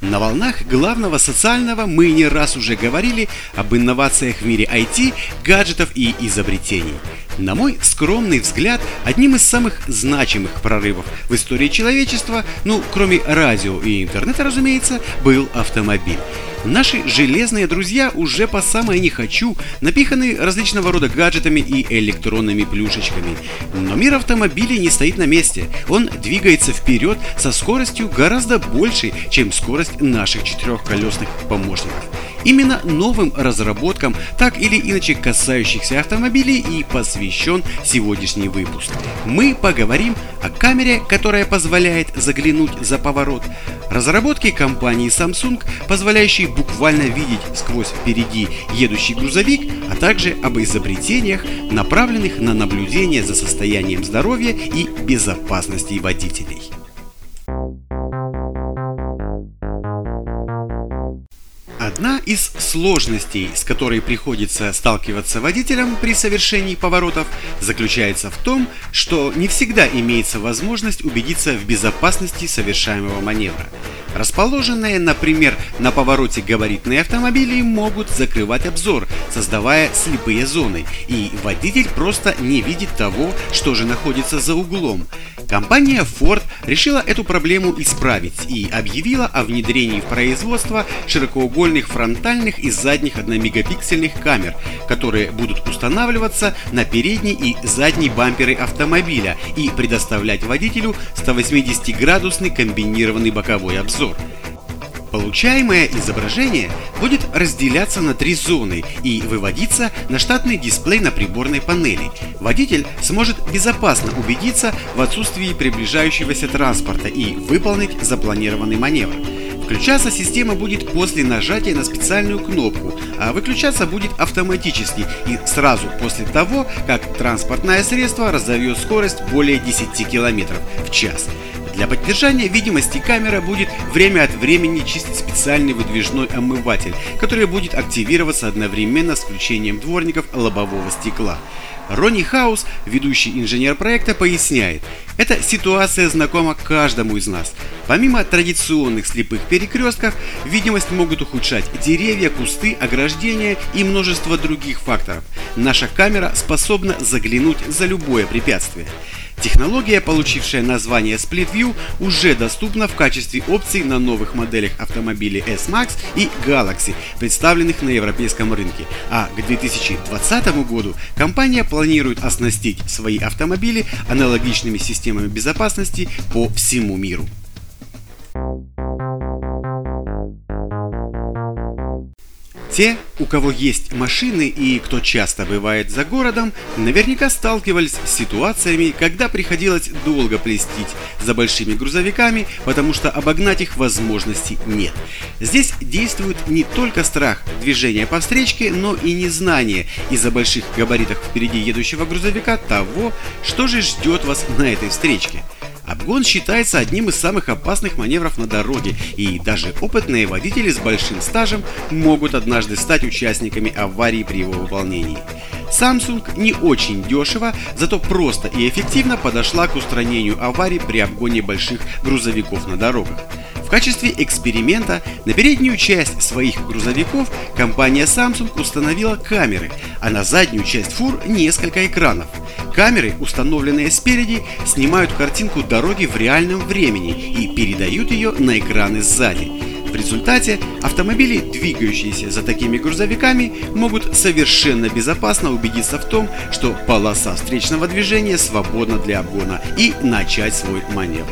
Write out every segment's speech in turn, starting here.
На волнах главного социального мы не раз уже говорили об инновациях в мире IT, гаджетов и изобретений. На мой скромный взгляд, одним из самых значимых прорывов в истории человечества, ну, кроме радио и интернета, разумеется, был автомобиль. Наши железные друзья уже по самое не хочу, напиханы различного рода гаджетами и электронными плюшечками. Но мир автомобилей не стоит на месте. Он двигается вперед со скоростью гораздо большей, чем скорость наших четырехколесных помощников. Именно новым разработкам, так или иначе касающихся автомобилей и посвящен сегодняшний выпуск. Мы поговорим о камере, которая позволяет заглянуть за поворот, разработке компании Samsung, позволяющей буквально видеть сквозь впереди едущий грузовик, а также об изобретениях, направленных на наблюдение за состоянием здоровья и безопасности водителей. Сложностей, с которой приходится сталкиваться водителям при совершении поворотов, заключается в том, что не всегда имеется возможность убедиться в безопасности совершаемого маневра. Расположенные, например, на повороте габаритные автомобили могут закрывать обзор, создавая слепые зоны, и водитель просто не видит того, что же находится за углом. Компания Ford решила эту проблему исправить и объявила о внедрении в производство широкоугольных фронтальных и задних 1-мегапиксельных камер, которые будут устанавливаться на передний и задний бамперы автомобиля и предоставлять водителю 180-градусный комбинированный боковой обзор. Получаемое изображение будет разделяться на три зоны и выводиться на штатный дисплей на приборной панели. Водитель сможет безопасно убедиться в отсутствии приближающегося транспорта и выполнить запланированный маневр. Включаться система будет после нажатия на специальную кнопку, а выключаться будет автоматически и сразу после того, как транспортное средство разовьет скорость более 10 км в час. Для поддержания видимости камера будет время от времени чистить специальный выдвижной омыватель, который будет активироваться одновременно с включением дворников лобового стекла. Ронни Хаус, ведущий инженер проекта, поясняет, эта ситуация знакома каждому из нас. Помимо традиционных слепых перекрестков, видимость могут ухудшать деревья, кусты, ограждения и множество других факторов. Наша камера способна заглянуть за любое препятствие. Технология, получившая название Split View, уже доступна в качестве опции на новых моделях автомобилей S-Max и Galaxy, представленных на европейском рынке. А к 2020 году компания планирует оснастить свои автомобили аналогичными системами безопасности по всему миру. Те, у кого есть машины и кто часто бывает за городом, наверняка сталкивались с ситуациями, когда приходилось долго плестить за большими грузовиками, потому что обогнать их возможности нет. Здесь действует не только страх движения по встречке, но и незнание из-за больших габаритов впереди едущего грузовика того, что же ждет вас на этой встречке. Обгон считается одним из самых опасных маневров на дороге, и даже опытные водители с большим стажем могут однажды стать участниками аварии при его выполнении. Samsung не очень дешево, зато просто и эффективно подошла к устранению аварий при обгоне больших грузовиков на дорогах. Качестве эксперимента на переднюю часть своих грузовиков компания Samsung установила камеры, а на заднюю часть фур несколько экранов. Камеры, установленные спереди, снимают картинку дороги в реальном времени и передают ее на экраны сзади. В результате автомобили, двигающиеся за такими грузовиками, могут совершенно безопасно убедиться в том, что полоса встречного движения свободна для обгона и начать свой маневр.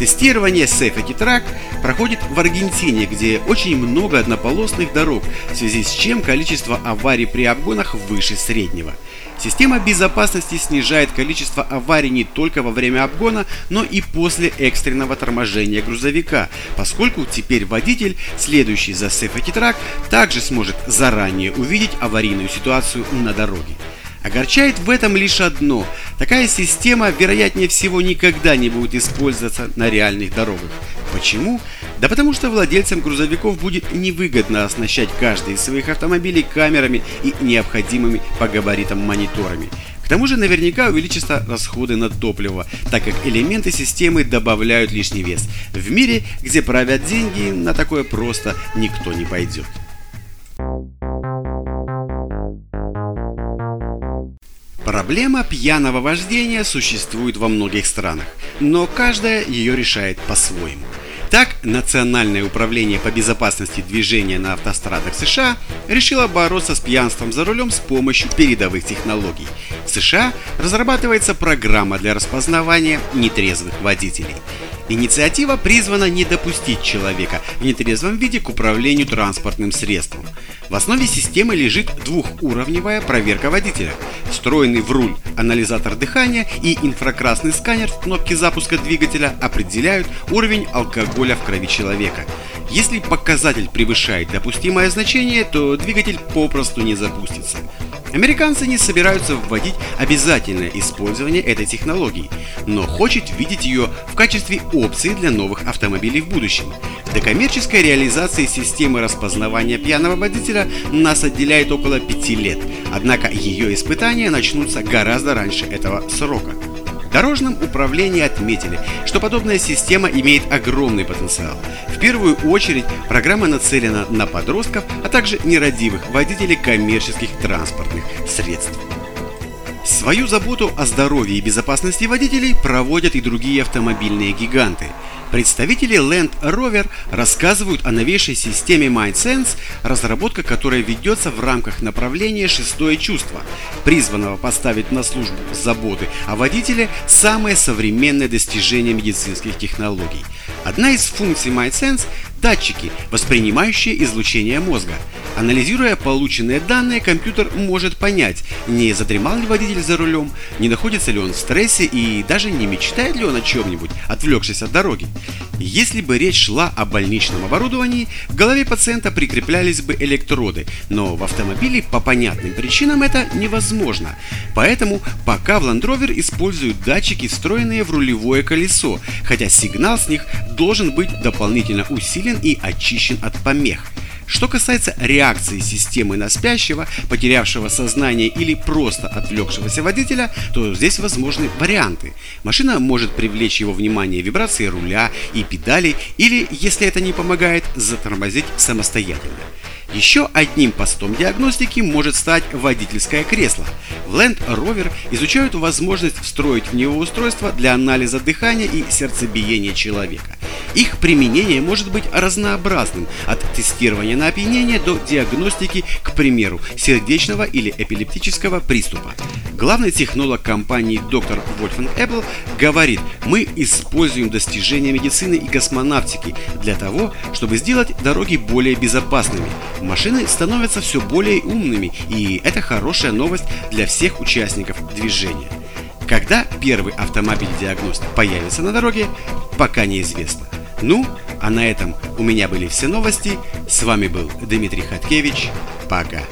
Тестирование Safety Track проходит в Аргентине, где очень много однополосных дорог, в связи с чем количество аварий при обгонах выше среднего. Система безопасности снижает количество аварий не только во время обгона, но и после экстренного торможения грузовика, поскольку теперь водитель, следующий за Safety Track, также сможет заранее увидеть аварийную ситуацию на дороге. Огорчает в этом лишь одно. Такая система, вероятнее всего, никогда не будет использоваться на реальных дорогах. Почему? Да потому что владельцам грузовиков будет невыгодно оснащать каждый из своих автомобилей камерами и необходимыми по габаритам мониторами. К тому же наверняка увеличатся расходы на топливо, так как элементы системы добавляют лишний вес. В мире, где правят деньги, на такое просто никто не пойдет. Проблема пьяного вождения существует во многих странах, но каждая ее решает по-своему. Так, Национальное управление по безопасности движения на автострадах США решило бороться с пьянством за рулем с помощью передовых технологий. В США разрабатывается программа для распознавания нетрезвых водителей. Инициатива призвана не допустить человека в нетрезвом виде к управлению транспортным средством. В основе системы лежит двухуровневая проверка водителя. Встроенный в руль анализатор дыхания и инфракрасный сканер в кнопке запуска двигателя определяют уровень алкоголя в крови человека. Если показатель превышает допустимое значение, то двигатель попросту не запустится. Американцы не собираются вводить обязательное использование этой технологии, но хочет видеть ее в качестве опции для новых автомобилей в будущем. До коммерческой реализации системы распознавания пьяного водителя нас отделяет около пяти лет, однако ее испытания начнутся гораздо раньше этого срока. Дорожном управлении отметили, что подобная система имеет огромный потенциал. В первую очередь программа нацелена на подростков, а также нерадивых водителей коммерческих транспортных средств. Свою заботу о здоровье и безопасности водителей проводят и другие автомобильные гиганты – Представители Land Rover рассказывают о новейшей системе MindSense, разработка которой ведется в рамках направления «Шестое чувство», призванного поставить на службу заботы о водителе самые современные достижения медицинских технологий. Одна из функций MindSense – датчики, воспринимающие излучение мозга – Анализируя полученные данные, компьютер может понять, не задремал ли водитель за рулем, не находится ли он в стрессе и даже не мечтает ли он о чем-нибудь, отвлекшись от дороги. Если бы речь шла о больничном оборудовании, к голове пациента прикреплялись бы электроды, но в автомобиле по понятным причинам это невозможно. Поэтому пока в Land Rover используют датчики, встроенные в рулевое колесо, хотя сигнал с них должен быть дополнительно усилен и очищен от помех. Что касается реакции системы на спящего, потерявшего сознание или просто отвлекшегося водителя, то здесь возможны варианты. Машина может привлечь его внимание вибрации руля и педалей или, если это не помогает, затормозить самостоятельно. Еще одним постом диагностики может стать водительское кресло. В Land Rover изучают возможность встроить в него устройство для анализа дыхания и сердцебиения человека. Их применение может быть разнообразным, от тестирования на опьянение до диагностики, к примеру, сердечного или эпилептического приступа. Главный технолог компании доктор Вольфан Эппл говорит, мы используем достижения медицины и космонавтики для того, чтобы сделать дороги более безопасными. Машины становятся все более умными, и это хорошая новость для всех участников движения. Когда первый автомобиль-диагност появится на дороге, пока неизвестно. Ну, а на этом у меня были все новости. С вами был Дмитрий Хаткевич. Пока.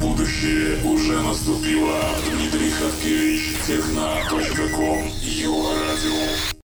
Будущее уже наступило. Дмитрий Хаткевич, техна.ком, Его радио.